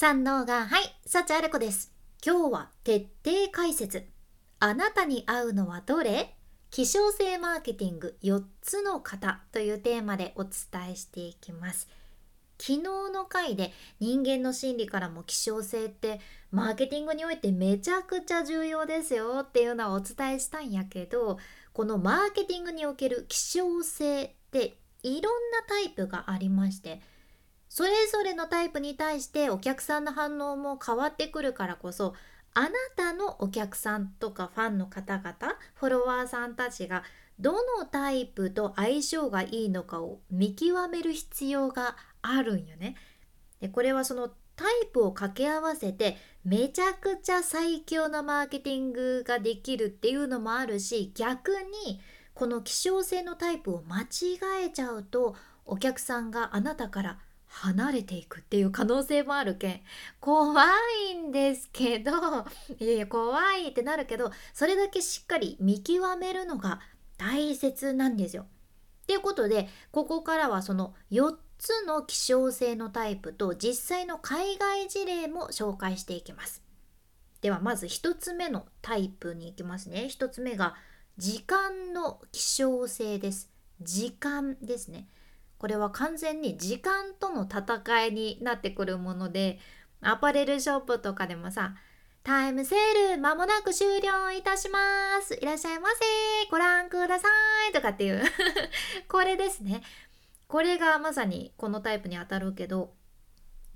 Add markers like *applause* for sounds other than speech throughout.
三能がはい幸あれ子です。今日は徹底解説。あなたに合うのはどれ？希少性マーケティング4つの型というテーマでお伝えしていきます。昨日の回で人間の心理からも希少性ってマーケティングにおいてめちゃくちゃ重要ですよっていうのはお伝えしたんやけどこのマーケティングにおける希少性っていろんなタイプがありましてそれぞれのタイプに対してお客さんの反応も変わってくるからこそあなたのお客さんとかファンの方々フォロワーさんたちがどのタイプと相性がいいのかを見極める必要があるんよね。でこれはそのタイプを掛け合わせてめちゃくちゃ最強のマーケティングができるっていうのもあるし逆にこの希少性のタイプを間違えちゃうとお客さんがあなたから離れていくっていう可能性もあるけん怖いんですけど *laughs* いやいや怖いってなるけどそれだけしっかり見極めるのが大切なんですよ。っていうことでここからはその4つの希少性のタイプと実際の海外事例も紹介していきます。ではまず1つ目のタイプに行きますね。1つ目が時間の希少性です。時間ですね。これは完全に時間との戦いになってくるものでアパレルショップとかでもさタイムセール間もなく終了いたします。いらっしゃいませ。ご覧くださいとかっていう。*laughs* これですね。これがまさにこのタイプにあたるけど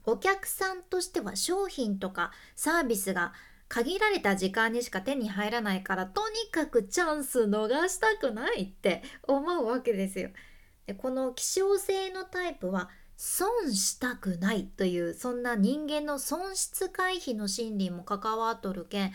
お客さんとしては商品とかサービスが限られた時間にしか手に入らないからとにかくチャンス逃したくないって思うわけですよ。でこの希少性のタイプは損したくないというそんな人間の損失回避の心理も関わっとるけん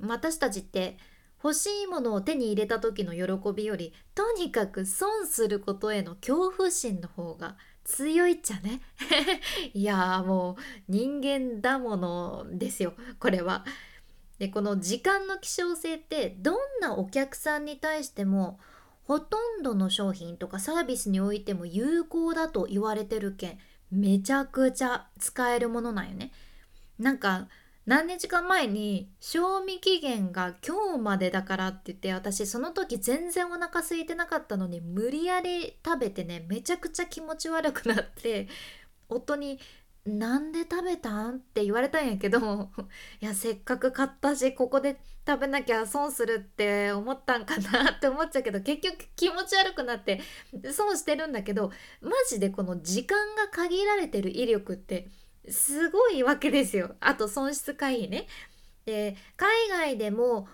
私たちって欲しいものを手に入れた時の喜びよりとにかく損することへの恐怖心の方が強いっちゃね *laughs* いやもう人間だものですよこれは。でこの時間の希少性ってどんなお客さんに対してもほとんどの商品とかサービスにおいても有効だと言われてるけんめちゃくちゃ使えるものなんよね。なんか何日か前に賞味期限が今日までだからって言って私その時全然お腹空いてなかったのに無理やり食べてねめちゃくちゃ気持ち悪くなって夫になんで食べたん？って言われたんやけどいやせっかく買ったしここで食べなきゃ損するって思ったんかなって思っちゃうけど結局気持ち悪くなって損してるんだけどマジでこの時間が限られてる威力ってすごいわけですよあと損失回避ね。で海外でも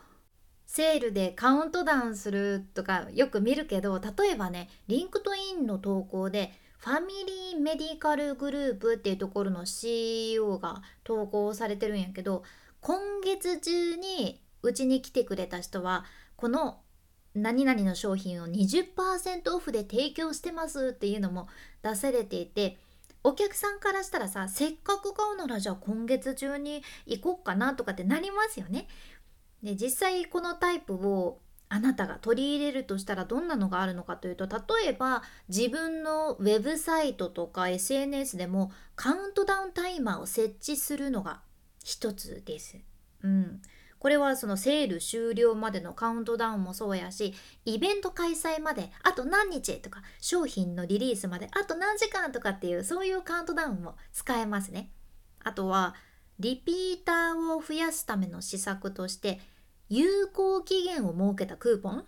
セールでカウントダウンするとかよく見るけど例えばね LinkedIn の投稿でファミリーメディカルグループっていうところの CEO が投稿されてるんやけど今月中にうちに来てくれた人はこの何々の商品を20%オフで提供してますっていうのも出されていてお客さんからしたらさせっかく買うならじゃあ今月中に行こっかなとかってなりますよね。で実際このタイプをあなたが取り入れるとしたらどんなのがあるのかというと例えば自分のウェブサイトとか SNS でもカウントダウンタイマーを設置するのが一つです。うん、これはそのセール終了までのカウントダウンもそうやしイベント開催まであと何日とか商品のリリースまであと何時間とかっていうそういうカウントダウンも使えますね。あとはリピーターを増やすための施策として有効期限を設けたクーポン？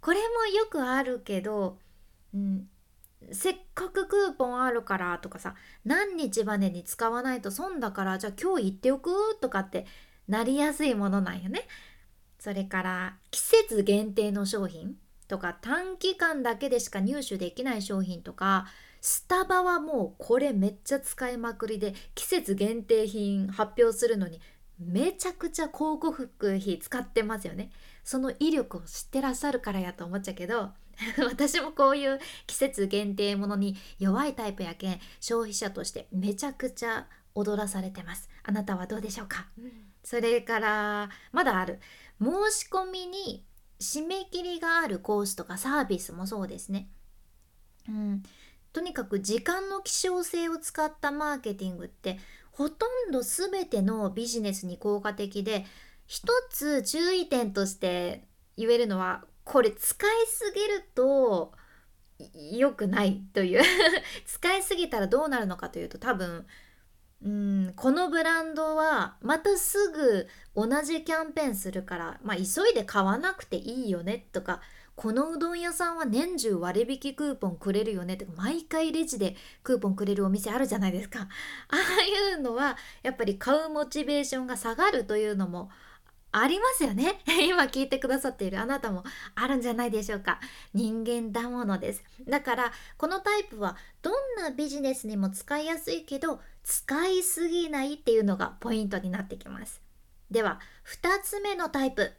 これもよくあるけど、うん、せっかくクーポンあるからとかさ何日までに使わないと損だからじゃあ今日言っておく？とかってなりやすいものなんよね。それから季節限定の商品とか短期間だけでしか入手できない商品とかスタバはもうこれめっちゃ使いまくりで季節限定品発表するのにめちゃくちゃ広告費使ってますよね。その威力を知ってらっしゃるからやと思っちゃうけど *laughs* 私もこういう季節限定ものに弱いタイプやけん消費者としてめちゃくちゃ踊らされてます。あなたはどうでしょうか、うん、それからまだある。申し込みに締め切りがあるコースとかサービスもそうですね。うん。とにかく時間の希少性を使ったマーケティングってほとんど全てのビジネスに効果的で一つ注意点として言えるのはこれ使いすぎると良くないという。*laughs* 使いすぎたらどうなるのかというと多分うんこのブランドはまたすぐ同じキャンペーンするから、まあ、急いで買わなくていいよねとかこのうどん屋さんは年中割引クーポンくれるよね？とか毎回レジでクーポンくれるお店あるじゃないですか。*laughs* ああいうのはやっぱり買うモチベーションが下がるというのもありますよね。*laughs* 今聞いてくださっているあなたもあるんじゃないでしょうか。人間だものです。だからこのタイプはどんなビジネスにも使いやすいけど使いすぎないっていうのがポイントになってきます。では2つ目のタイプ。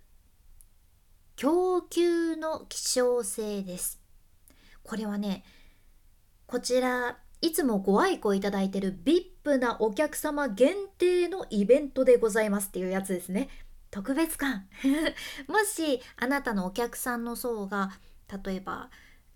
供給の希少性です。これはねこちらいつもご愛顧いただいてる VIP なお客様限定のイベントでございますっていうやつですね。特別感。*laughs* もしあなたのお客さんの層が例えば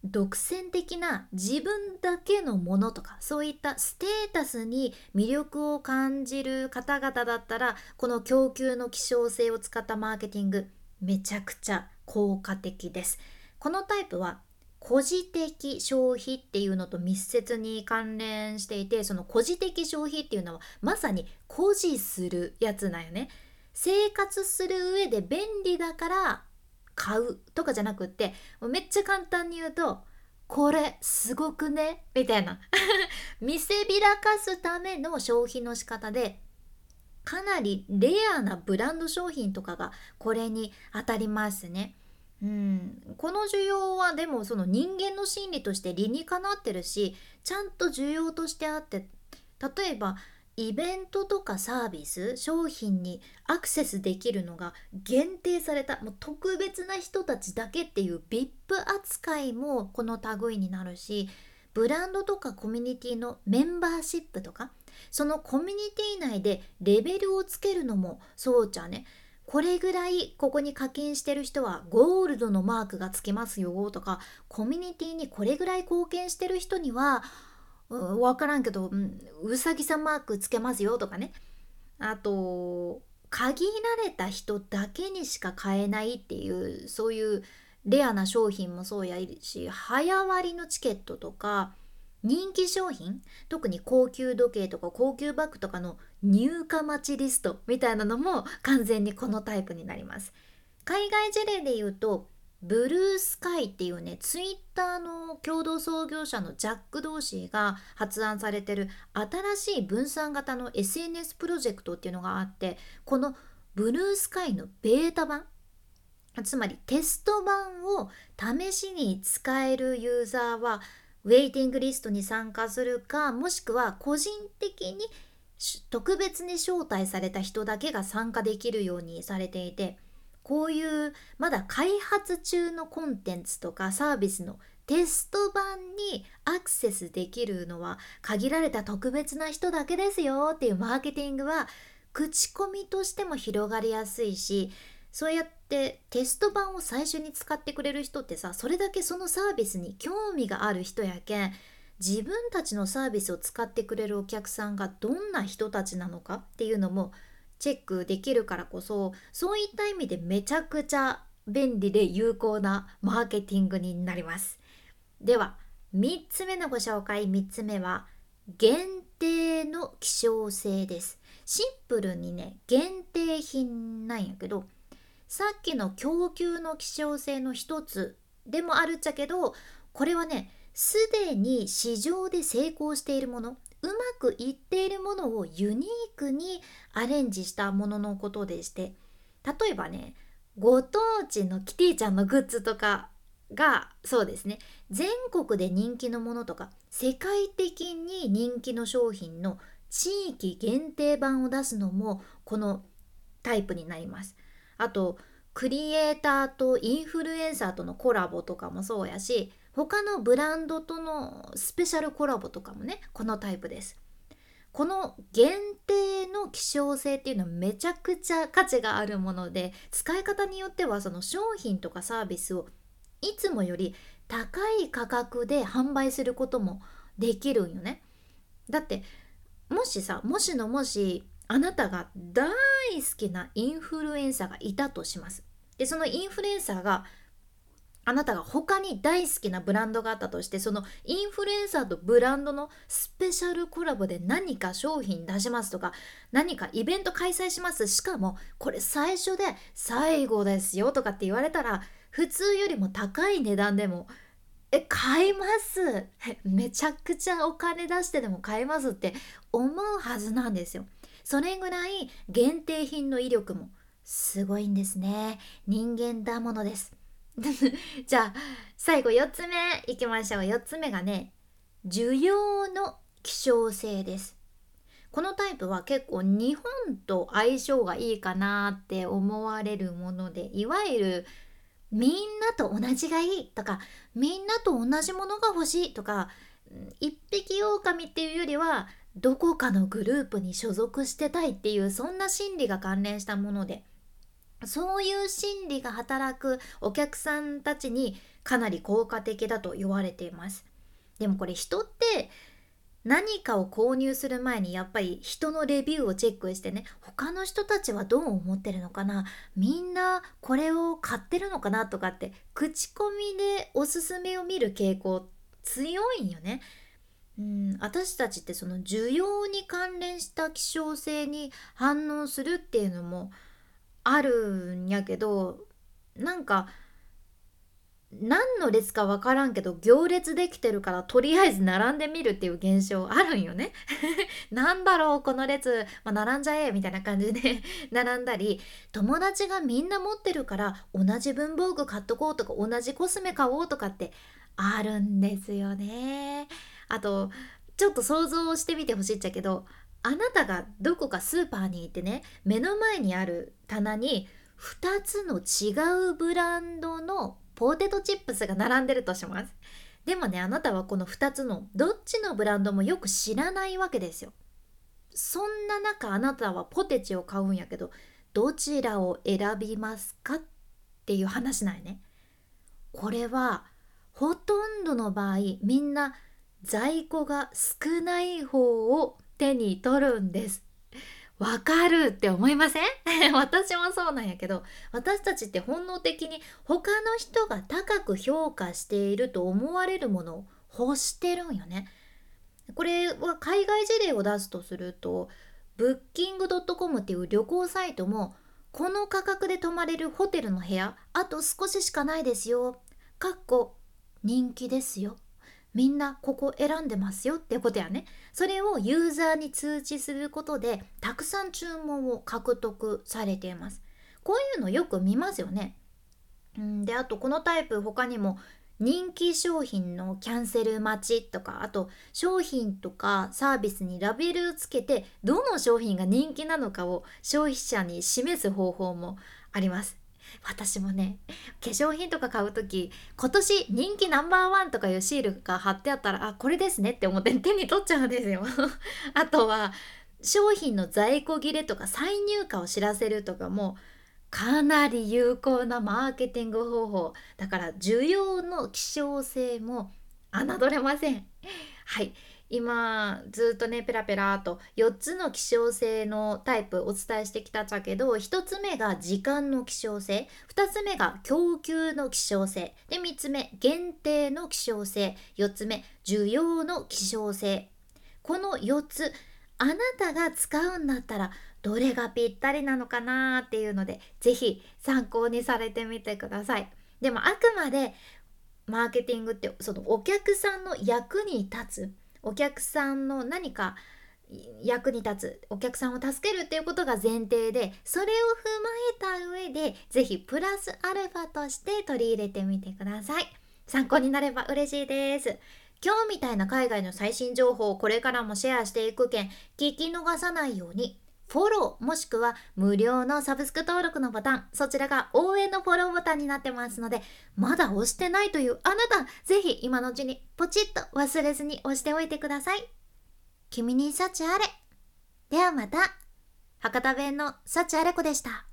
独占的な自分だけのものとかそういったステータスに魅力を感じる方々だったらこの供給の希少性を使ったマーケティングめちゃくちゃ効果的です。このタイプは孤児的消費っていうのと密接に関連していてその孤児的消費っていうのはまさに孤児するやつなんよね。生活する上で便利だから買うとかじゃなくってめっちゃ簡単に言うとこれすごくね？みたいな。*laughs* 見せびらかすための消費の仕方でかなりレアなブランド商品とかがこれに当たりますね。うん、この需要はでもその人間の心理として理にかなってるしちゃんと需要としてあって例えばイベントとかサービス商品にアクセスできるのが限定されたもう特別な人たちだけっていう VIP 扱いもこの類になるしブランドとかコミュニティのメンバーシップとかそのコミュニティ内でレベルをつけるのもそうじゃねこれぐらいここに課金してる人はゴールドのマークがつきますよとかコミュニティにこれぐらい貢献してる人には分からんけど、うん、うさぎさんマークつけますよとかね。あと限られた人だけにしか買えないっていうそういうレアな商品もそうやし早割のチケットとか人気商品特に高級時計とか高級バッグとかの入荷待ちリストみたいなのも完全にこのタイプになります。海外事例で言うとブルースカイっていうねツイッターの共同創業者のジャック・ドーシーが発案されてる新しい分散型の SNS プロジェクトっていうのがあってこのブルースカイのベータ版つまりテスト版を試しに使えるユーザーはウェイティングリストに参加するかもしくは個人的に特別に招待された人だけが参加できるようにされていてこういうまだ開発中のコンテンツとかサービスのテスト版にアクセスできるのは限られた特別な人だけですよっていうマーケティングは口コミとしても広がりやすいしそうやってテスト版を最初に使ってくれる人ってさそれだけそのサービスに興味がある人やけん自分たちのサービスを使ってくれるお客さんがどんな人たちなのかっていうのもチェックできるからこそそういった意味でめちゃくちゃ便利で有効なマーケティングになります。では3つ目のご紹介3つ目は限定の希少性です。シンプルにね限定品なんやけどさっきの供給の希少性の一つでもあるっちゃけどこれはねすでに市場で成功しているものうまくいっているものをユニークにアレンジしたもののことでして例えばねご当地のキティちゃんのグッズとかがそうですね全国で人気のものとか世界的に人気の商品の地域限定版を出すのもこのタイプになります。あとクリエイターとインフルエンサーとのコラボとかもそうやし他のブランドとのスペシャルコラボとかもねこのタイプです。この限定の希少性っていうのはめちゃくちゃ価値があるもので使い方によってはその商品とかサービスをいつもより高い価格で販売することもできるんよね。だってもしさもしのもしあなたが大好きなインフルエンサーがいたとします。でそのインフルエンサーがあなたが他に大好きなブランドがあったとしてそのインフルエンサーとブランドのスペシャルコラボで何か商品出しますとか何かイベント開催します。しかもこれ最初で最後ですよとかって言われたら普通よりも高い値段でもえ買います。*laughs* めちゃくちゃお金出してでも買いますって思うはずなんですよ。それぐらい限定品の威力もすごいんですね。人間だものです。*laughs* じゃあ最後4つ目いきましょう。4つ目がね需要の希少性です。このタイプは結構日本と相性がいいかなって思われるものでいわゆるみんなと同じがいいとかみんなと同じものが欲しいとか一匹狼っていうよりはどこかのグループに所属してたいっていうそんな心理が関連したもので。そういう心理が働くお客さんたちにかなり効果的だと言われています。でもこれ人って何かを購入する前にやっぱり人のレビューをチェックしてね他の人たちはどう思ってるのかな？みんなこれを買ってるのかなとかって口コミでおすすめを見る傾向強いんよね。うん私たちってその需要に関連した希少性に反応するっていうのもあるんやけどなんか何の列か分からんけど行列できてるからとりあえず並んでみるっていう現象あるんよね。*laughs* なんだろうこの列、まあ、並んじゃえみたいな感じで *laughs* 並んだり友達がみんな持ってるから同じ文房具買っとこうとか同じコスメ買おうとかってあるんですよね。あとちょっと想像してみてほしいっちゃけどあなたがどこかスーパーに行ってね目の前にある棚に2つの違うブランドのポテトチップスが並んでるとします。でもねあなたはこの2つのどっちのブランドもよく知らないわけですよ。そんな中あなたはポテチを買うんやけどどちらを選びますかっていう話なんやね。これはほとんどの場合みんな在庫が少ない方を手に取るんです。わかるって思いません？*laughs* 私もそうなんやけど私たちって本能的に他の人が高く評価していると思われるものを欲してるんよね。これは海外事例を出すとするとブッキングドットコムっていう旅行サイトもこの価格で泊まれるホテルの部屋あと少ししかないですよ。かっこ人気ですよ。みんなここ選んでますよってことやね。それをユーザーに通知することでたくさん注文を獲得されています。こういうのよく見ますよね。んであとこのタイプ他にも人気商品のキャンセル待ちとかあと商品とかサービスにラベルをつけてどの商品が人気なのかを消費者に示す方法もあります。私もね化粧品とか買う時今年人気ナンバーワンとかいうシールが貼ってあったらあこれですねって思って手に取っちゃうんですよ。*laughs* あとは商品の在庫切れとか再入荷を知らせるとかもかなり有効なマーケティング方法。だから需要の希少性も侮れません。はい。今ずっとねペラペラと4つの希少性のタイプお伝えしてきたんだけど1つ目が時間の希少性。2つ目が供給の希少性。で3つ目限定の希少性。4つ目需要の希少性。この4つあなたが使うんだったらどれがぴったりなのかなっていうので是非参考にされてみてください。でもあくまでマーケティングってそのお客さんの役に立つ。お客さんの何か役に立つお客さんを助けるっていうことが前提でそれを踏まえた上で是非プラスアルファとして取り入れてみてください。参考になれば嬉しいです。今日みたいな海外の最新情報をこれからもシェアしていくけん聞き逃さないようにフォローもしくは無料のサブスク登録のボタンそちらが応援のフォローボタンになってますのでまだ押してないというあなたぜひ今のうちにポチッと忘れずに押しておいてください。君に幸あれ。ではまた。博多弁の幸あれ子でした。